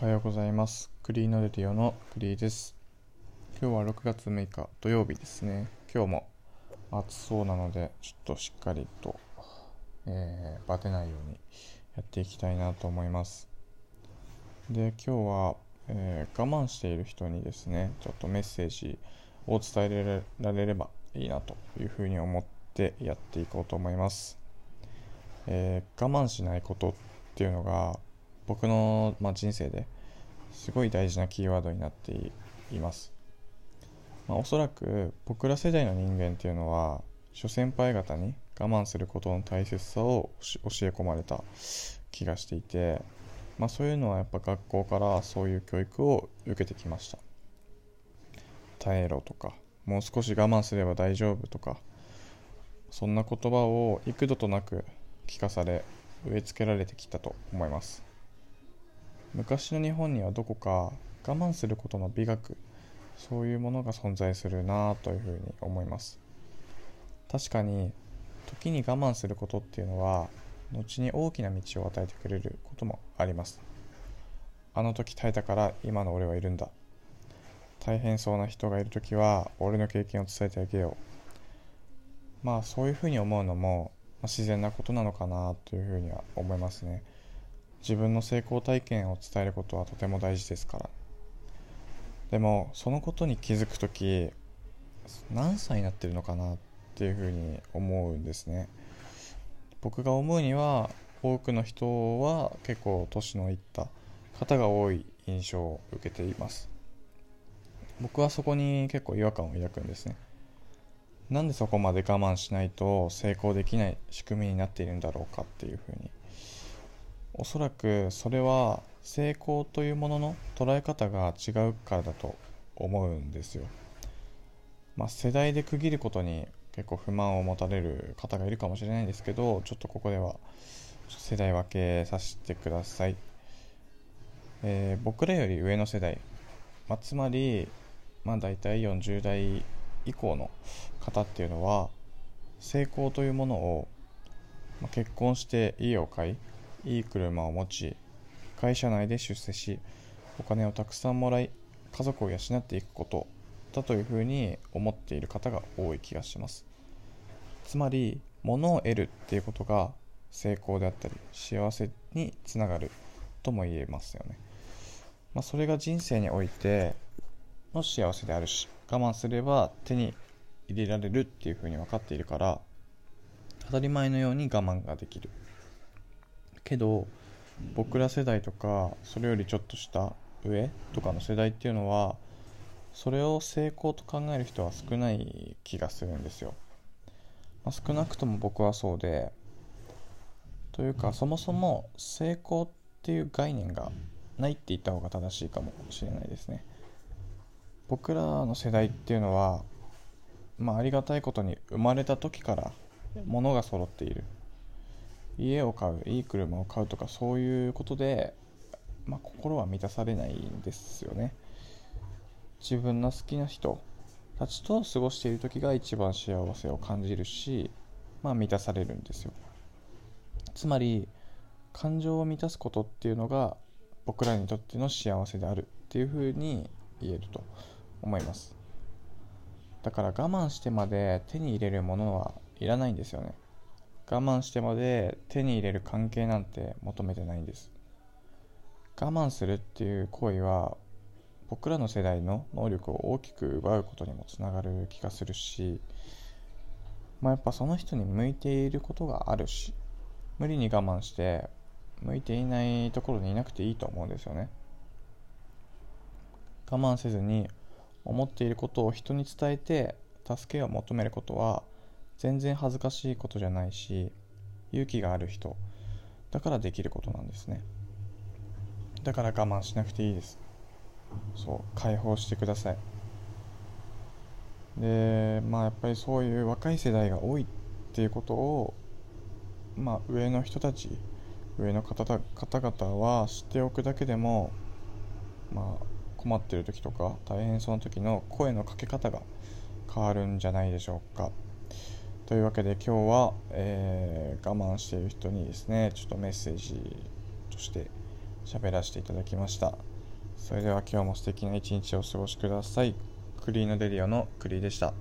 おはようございます。クリーノレディオのクリーです。今日は6月6日土曜日ですね。今日も暑そうなので、ちょっとしっかりと、えーバテないようにやっていきたいなと思います。で、今日は、えー我慢している人にですね、ちょっとメッセージを伝えられればいいなというふうに思ってやっていこうと思います。えー我慢しないことっていうのが僕の、まあ、人生ですごい大事なキーワードになっています、まあ、おそらく僕ら世代の人間っていうのは諸先輩方に我慢することの大切さを教え込まれた気がしていて、まあ、そういうのはやっぱ学校からそういう教育を受けてきました。耐えろとかもう少し我慢すれば大丈夫とかそんな言葉を幾度となく聞かされ植え付けられてきたと思います。昔の日本にはどこか我慢することの美学そういうものが存在するなというふうに思います。確かに時に我慢することっていうのは後に大きな道を与えてくれることもあります。あの時耐えたから今の俺はいるんだ。大変そうな人がいる時は俺の経験を伝えてあげよう。まあそういうふうに思うのも自然なことなのかなというふうには思いますね。自分の成功体験を伝えることはとても大事ですから。でもそのことに気づく時何歳になってるのかなっていうふうに思うんですね。僕が思うには多くの人は結構年のいった方が多い印象を受けています。僕はそこに結構違和感を抱くんですね。なんでそこまで我慢しないと成功できない仕組みになっているんだろうかっていうふうにおそらくそれは成功というものの捉え方が違うからだと思うんですよ。まあ、世代で区切ることに結構不満を持たれる方がいるかもしれないんですけどちょっとここでは世代分けさせてください。えー僕らより上の世代、まあ、つまり、まあ、大体40代以降の方っていうのは成功というものを、まあ結婚して家を買いいい車を持ち会社内で出世しお金をたくさんもらい家族を養っていくことだというふうに思っている方が多い気がします。つまり物を得るっていうことが成功であったり幸せにつながるとも言えますよね、まあ、それが人生においての幸せであるし我慢すれば手に入れられるっていうふうに分かっているから当たり前のように我慢ができる。けど僕ら世代とかそれよりちょっと下上とかの世代っていうのはそれを成功と考える人は少ない気がするんですよ、まあ、少なくとも僕はそうでというかそもそも成功っていう概念がないって言った方が正しいかもしれないですね。僕らの世代っていうのはまあありがたいことに生まれた時から物が揃っている。家を買ういい車を買うとかそういうことで、まあ、心は満たされないんですよね。自分の好きな人たちと過ごしている時が一番幸せを感じるし、まあ、満たされるんですよ。つまり感情を満たすことっていうのが僕らにとっての幸せであるっていうふうに言えると思います。だから我慢してまで手に入れるものはいらないんですよね。我慢してまで手に入れる関係なんて求めてないんです。我慢するっていう行為は僕らの世代の能力を大きく奪うことにもつながる気がするしまあやっぱその人に向いていることがあるし無理に我慢して向いていないところにいなくていいと思うんですよね。我慢せずに思っていることを人に伝えて助けを求めることは全然恥ずかしいことじゃないし勇気がある人だからできることなんですね。だから我慢しなくていいです。そう解放してください。でまあやっぱりそういう若い世代が多いっていうことをまあ上の人たち上の方々は知っておくだけでもまあ困ってる時とか大変そうな時の声のかけ方が変わるんじゃないでしょうか。というわけで今日は、えー我慢している人にですねちょっとメッセージとして喋らせていただきました。それでは今日も素敵な一日をお過ごしください。クリーのデリオのクリーでした。